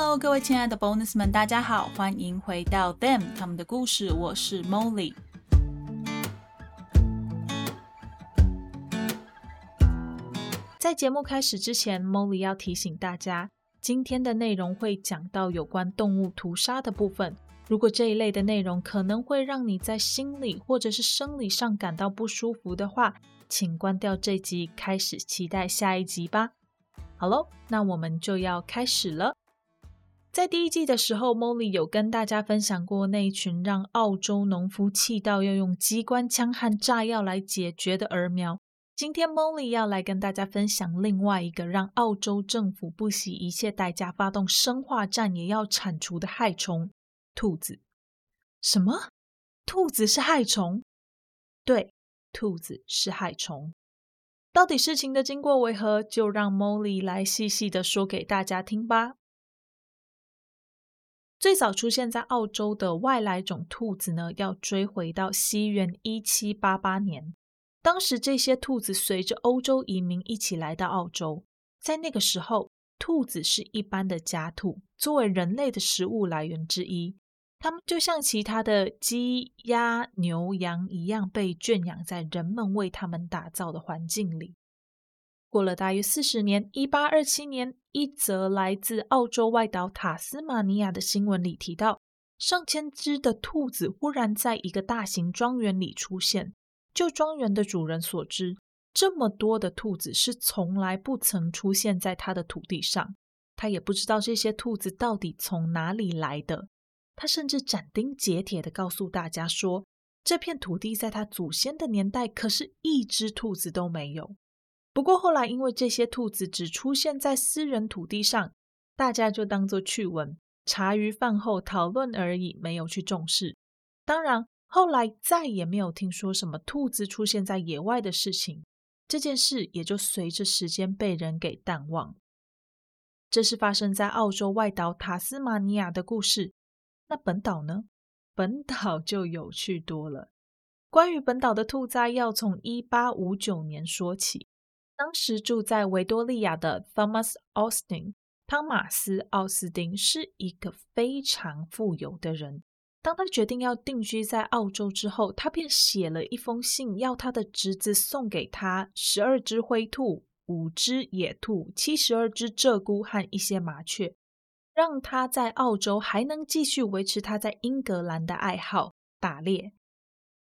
Hello，各位亲爱的 Bonus 们，大家好，欢迎回到 Them 他们的故事，我是 Molly。在节目开始之前，Molly 要提醒大家，今天的内容会讲到有关动物屠杀的部分。如果这一类的内容可能会让你在心理或者是生理上感到不舒服的话，请关掉这集，开始期待下一集吧。好喽，那我们就要开始了。在第一季的时候，Molly 有跟大家分享过那一群让澳洲农夫气到要用机关枪和炸药来解决的儿苗。今天 Molly 要来跟大家分享另外一个让澳洲政府不惜一切代价发动生化战也要铲除的害虫——兔子。什么？兔子是害虫？对，兔子是害虫。到底事情的经过为何？就让 Molly 来细细的说给大家听吧。最早出现在澳洲的外来种兔子呢，要追回到西元一七八八年。当时这些兔子随着欧洲移民一起来到澳洲，在那个时候，兔子是一般的家兔，作为人类的食物来源之一。它们就像其他的鸡、鸭、牛、羊一样，被圈养在人们为它们打造的环境里。过了大约四十年，一八二七年，一则来自澳洲外岛塔斯马尼亚的新闻里提到，上千只的兔子忽然在一个大型庄园里出现。就庄园的主人所知，这么多的兔子是从来不曾出现在他的土地上。他也不知道这些兔子到底从哪里来的。他甚至斩钉截铁地告诉大家说，这片土地在他祖先的年代可是一只兔子都没有。不过后来，因为这些兔子只出现在私人土地上，大家就当作趣闻，茶余饭后讨论而已，没有去重视。当然，后来再也没有听说什么兔子出现在野外的事情，这件事也就随着时间被人给淡忘。这是发生在澳洲外岛塔斯马尼亚的故事。那本岛呢？本岛就有趣多了。关于本岛的兔灾，要从一八五九年说起。当时住在维多利亚的 Thomas Austin 汤马斯·奥斯丁是一个非常富有的人。当他决定要定居在澳洲之后，他便写了一封信，要他的侄子送给他十二只灰兔、五只野兔、七十二只鹧鸪和一些麻雀，让他在澳洲还能继续维持他在英格兰的爱好——打猎。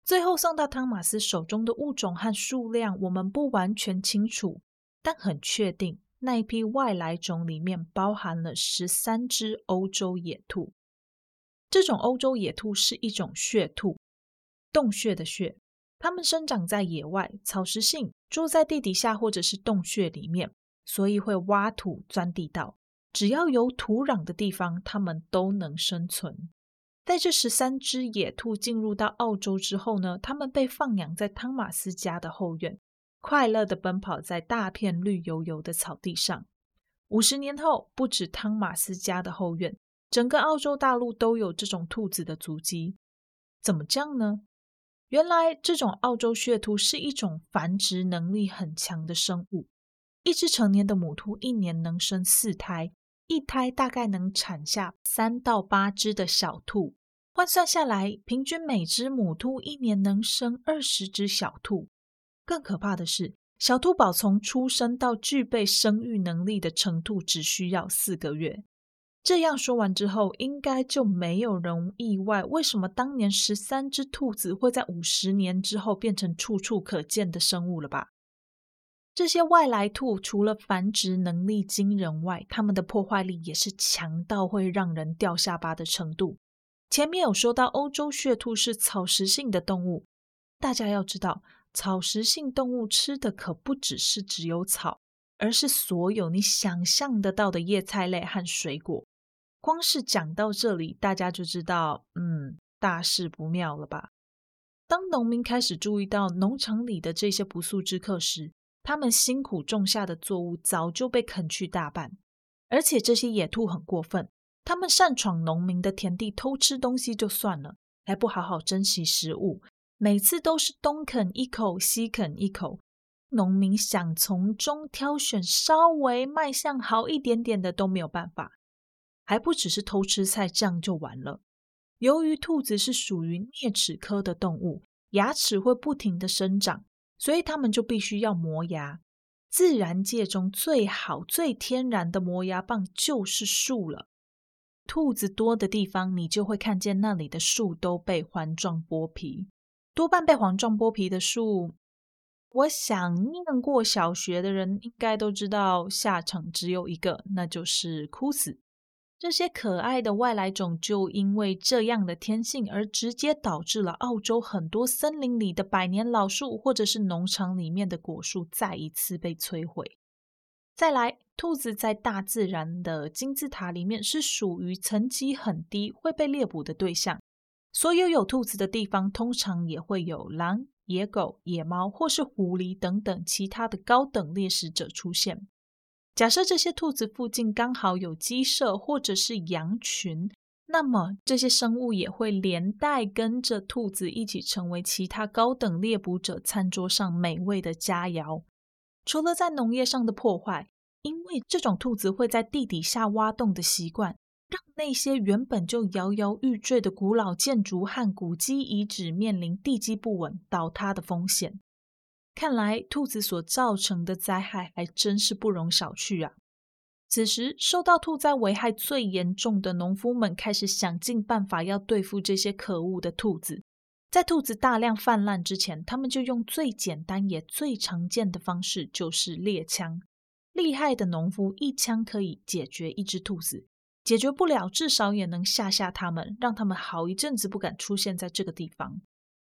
最后送到汤马斯手中的物种和数量，我们不完全清楚，但很确定那一批外来种里面包含了十三只欧洲野兔。这种欧洲野兔是一种穴兔，洞穴的穴。它们生长在野外，草食性，住在地底下或者是洞穴里面，所以会挖土钻地道。只要有土壤的地方，它们都能生存。在这十三只野兔进入到澳洲之后呢，它们被放养在汤马斯家的后院，快乐地奔跑在大片绿油油的草地上。五十年后，不止汤马斯家的后院，整个澳洲大陆都有这种兔子的足迹。怎么这样呢？原来这种澳洲血兔是一种繁殖能力很强的生物，一只成年的母兔一年能生四胎。一胎大概能产下三到八只的小兔，换算下来，平均每只母兔一年能生二十只小兔。更可怕的是，小兔宝从出生到具备生育能力的程度只需要四个月。这样说完之后，应该就没有人意外，为什么当年十三只兔子会在五十年之后变成处处可见的生物了吧？这些外来兔除了繁殖能力惊人外，它们的破坏力也是强到会让人掉下巴的程度。前面有说到，欧洲血兔是草食性的动物，大家要知道，草食性动物吃的可不只是只有草，而是所有你想象得到的叶菜类和水果。光是讲到这里，大家就知道，嗯，大事不妙了吧？当农民开始注意到农场里的这些不速之客时，他们辛苦种下的作物早就被啃去大半，而且这些野兔很过分，他们擅闯农民的田地偷吃东西就算了，还不好好珍惜食物，每次都是东啃一口西啃一口，农民想从中挑选稍微卖相好一点点的都没有办法。还不只是偷吃菜，这样就完了。由于兔子是属于啮齿科的动物，牙齿会不停地生长，所以他们就必须要磨牙。自然界中最好、最天然的磨牙棒就是树了。兔子多的地方，你就会看见那里的树都被环状剥皮。多半被环状剥皮的树，我想念过小学的人应该都知道，下场只有一个，那就是枯死。这些可爱的外来种就因为这样的天性，而直接导致了澳洲很多森林里的百年老树，或者是农场里面的果树再一次被摧毁。再来，兔子在大自然的金字塔里面是属于层级很低，会被猎捕的对象。所有有兔子的地方，通常也会有狼、野狗、野猫或是狐狸等等其他的高等猎食者出现。假设这些兔子附近刚好有鸡舍或者是羊群，那么这些生物也会连带跟着兔子一起成为其他高等猎捕者餐桌上美味的佳肴。除了在农业上的破坏，因为这种兔子会在地底下挖洞的习惯，让那些原本就摇摇欲坠的古老建筑和古迹遗址面临地基不稳、倒塌的风险。看来兔子所造成的灾害还真是不容小觑啊！此时，受到兔灾危害最严重的农夫们开始想尽办法要对付这些可恶的兔子。在兔子大量泛滥之前，他们就用最简单也最常见的方式，就是猎枪。厉害的农夫一枪可以解决一只兔子，解决不了，至少也能吓吓他们，让他们好一阵子不敢出现在这个地方。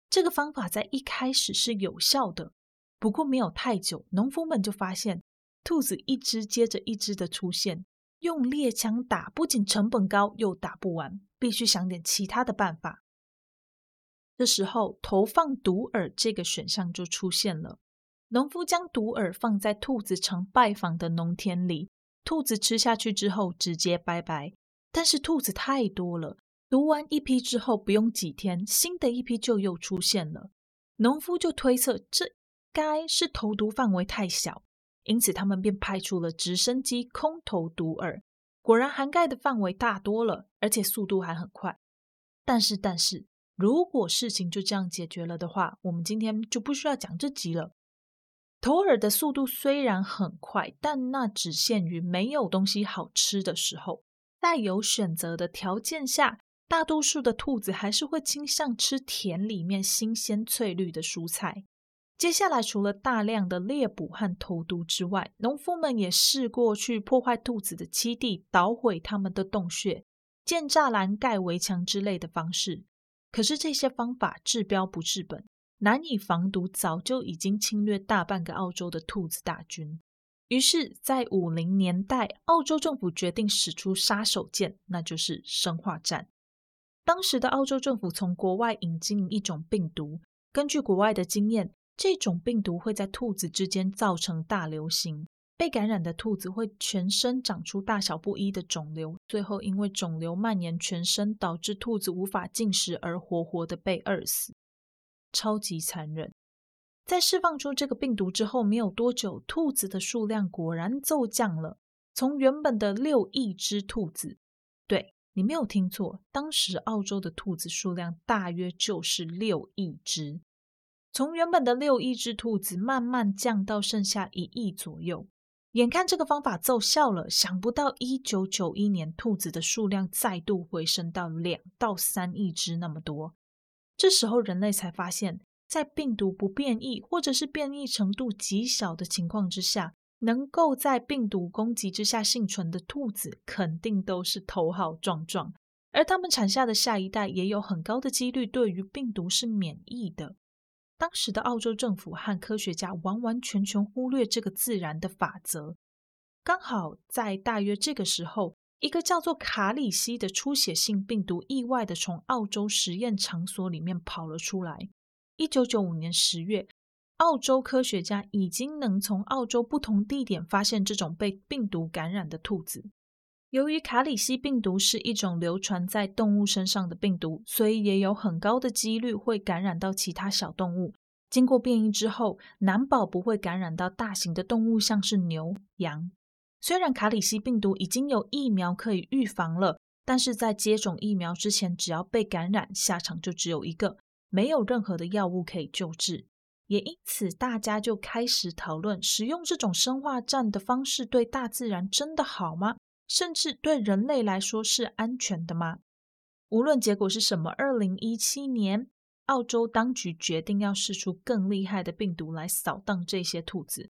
这个方法在一开始是有效的。不过没有太久，农夫们就发现兔子一只接着一只的出现，用猎枪打不仅成本高，又打不完，必须想点其他的办法。这时候，投放毒饵这个选项就出现了。农夫将毒饵放在兔子常拜访的农田里，兔子吃下去之后直接拜拜。但是兔子太多了，毒完一批之后，不用几天，新的一批就又出现了。农夫就推测这。该是投毒范围太小，因此他们便派出了直升机空投毒饵。果然涵盖的范围大多了，而且速度还很快。但是，但是，如果事情就这样解决了的话，我们今天就不需要讲这集了。投饵的速度虽然很快，但那只限于没有东西好吃的时候。在有选择的条件下，大多数的兔子还是会倾向吃田里面新鲜翠绿的蔬菜。接下来，除了大量的猎捕和投毒之外，农夫们也试过去破坏兔子的栖地，捣毁他们的洞穴，建栅栏、盖围墙之类的方式。可是这些方法治标不治本，难以防毒，早就已经侵略大半个澳洲的兔子大军。于是，在五零年代，澳洲政府决定使出杀手锏，那就是生化战。当时的澳洲政府从国外引进一种病毒，根据国外的经验。这种病毒会在兔子之间造成大流行，被感染的兔子会全身长出大小不一的肿瘤，最后因为肿瘤蔓延全身，导致兔子无法进食而活活的被饿死，超级残忍。在释放出这个病毒之后没有多久，兔子的数量果然骤降了，从原本的六亿只兔子，对，你没有听错，当时澳洲的兔子数量大约就是六亿只。从原本的六亿只兔子慢慢降到剩下一亿左右，眼看这个方法奏效了，想不到一九九一年兔子的数量再度回升到两到三亿只那么多。这时候人类才发现，在病毒不变异或者是变异程度极小的情况之下，能够在病毒攻击之下幸存的兔子肯定都是头好壮壮，而它们产下的下一代也有很高的几率对于病毒是免疫的。当时的澳洲政府和科学家完完全全忽略这个自然的法则。刚好在大约这个时候，一个叫做卡里西的出血性病毒意外地从澳洲实验场所里面跑了出来。一九九五年十月，澳洲科学家已经能从澳洲不同地点发现这种被病毒感染的兔子。由于卡里西病毒是一种流传在动物身上的病毒，所以也有很高的几率会感染到其他小动物。经过变异之后，难保不会感染到大型的动物，像是牛、羊。虽然卡里西病毒已经有疫苗可以预防了，但是在接种疫苗之前，只要被感染，下场就只有一个，没有任何的药物可以救治。也因此，大家就开始讨论，使用这种生化战的方式对大自然真的好吗？甚至对人类来说是安全的吗？无论结果是什么，二零一七年，澳洲当局决定要试出更厉害的病毒来扫荡这些兔子，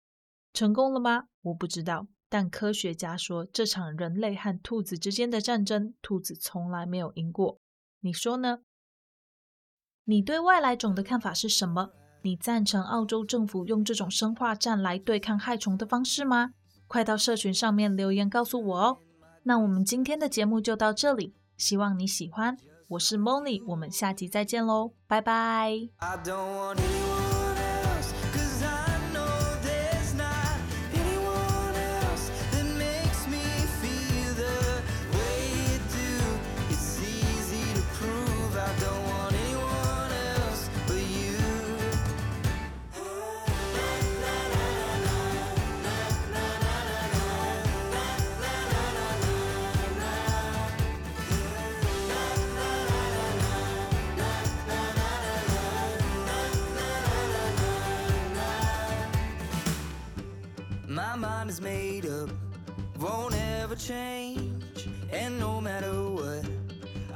成功了吗？我不知道。但科学家说，这场人类和兔子之间的战争，兔子从来没有赢过。你说呢？你对外来种的看法是什么？你赞成澳洲政府用这种生化战来对抗害虫的方式吗？快到社群上面留言告诉我哦！那我们今天的节目就到这里，希望你喜欢。我是 Molly，我们下集再见喽，拜拜。change, and no matter what,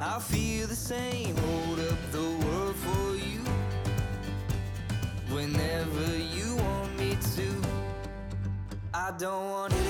I feel the same. Hold up the world for you whenever you want me to. I don't want to.